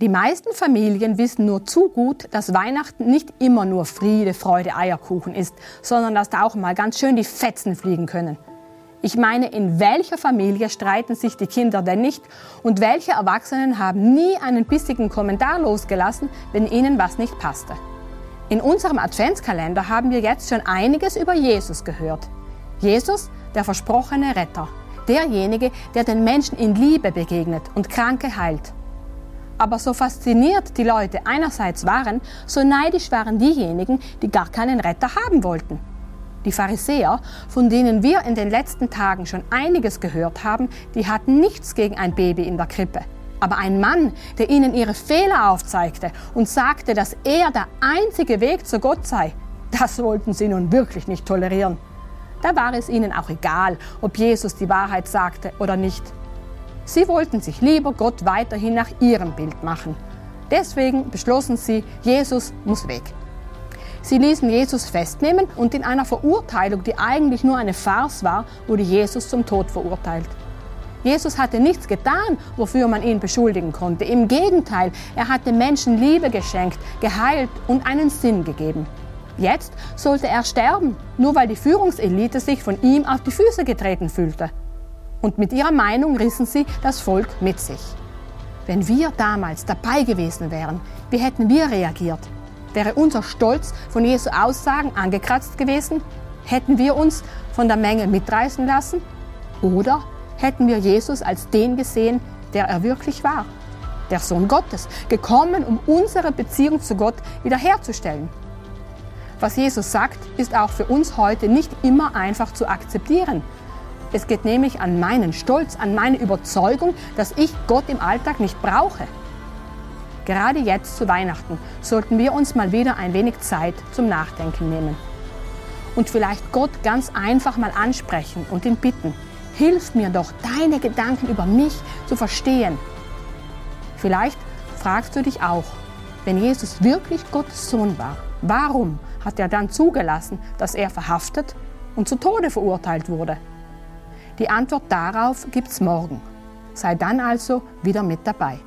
Die meisten Familien wissen nur zu gut, dass Weihnachten nicht immer nur Friede, Freude, Eierkuchen ist, sondern dass da auch mal ganz schön die Fetzen fliegen können. Ich meine, in welcher Familie streiten sich die Kinder denn nicht und welche Erwachsenen haben nie einen bissigen Kommentar losgelassen, wenn ihnen was nicht passte? In unserem Adventskalender haben wir jetzt schon einiges über Jesus gehört. Jesus, der versprochene Retter, derjenige, der den Menschen in Liebe begegnet und Kranke heilt. Aber so fasziniert die Leute einerseits waren, so neidisch waren diejenigen, die gar keinen Retter haben wollten. Die Pharisäer, von denen wir in den letzten Tagen schon einiges gehört haben, die hatten nichts gegen ein Baby in der Krippe. Aber ein Mann, der ihnen ihre Fehler aufzeigte und sagte, dass er der einzige Weg zu Gott sei, das wollten sie nun wirklich nicht tolerieren. Da war es ihnen auch egal, ob Jesus die Wahrheit sagte oder nicht. Sie wollten sich lieber Gott weiterhin nach ihrem Bild machen. Deswegen beschlossen sie, Jesus muss weg. Sie ließen Jesus festnehmen und in einer Verurteilung, die eigentlich nur eine Farce war, wurde Jesus zum Tod verurteilt. Jesus hatte nichts getan, wofür man ihn beschuldigen konnte. Im Gegenteil, er hatte Menschen Liebe geschenkt, geheilt und einen Sinn gegeben. Jetzt sollte er sterben, nur weil die Führungselite sich von ihm auf die Füße getreten fühlte und mit ihrer Meinung rissen sie das Volk mit sich. Wenn wir damals dabei gewesen wären, wie hätten wir reagiert? Wäre unser Stolz von Jesu Aussagen angekratzt gewesen? Hätten wir uns von der Menge mitreißen lassen? Oder hätten wir Jesus als den gesehen, der er wirklich war? Der Sohn Gottes, gekommen, um unsere Beziehung zu Gott wiederherzustellen. Was Jesus sagt, ist auch für uns heute nicht immer einfach zu akzeptieren. Es geht nämlich an meinen Stolz, an meine Überzeugung, dass ich Gott im Alltag nicht brauche. Gerade jetzt zu Weihnachten sollten wir uns mal wieder ein wenig Zeit zum Nachdenken nehmen. Und vielleicht Gott ganz einfach mal ansprechen und ihn bitten, hilf mir doch, deine Gedanken über mich zu verstehen. Vielleicht fragst du dich auch, wenn Jesus wirklich Gottes Sohn war, warum hat er dann zugelassen, dass er verhaftet und zu Tode verurteilt wurde? Die Antwort darauf gibt's morgen. Sei dann also wieder mit dabei.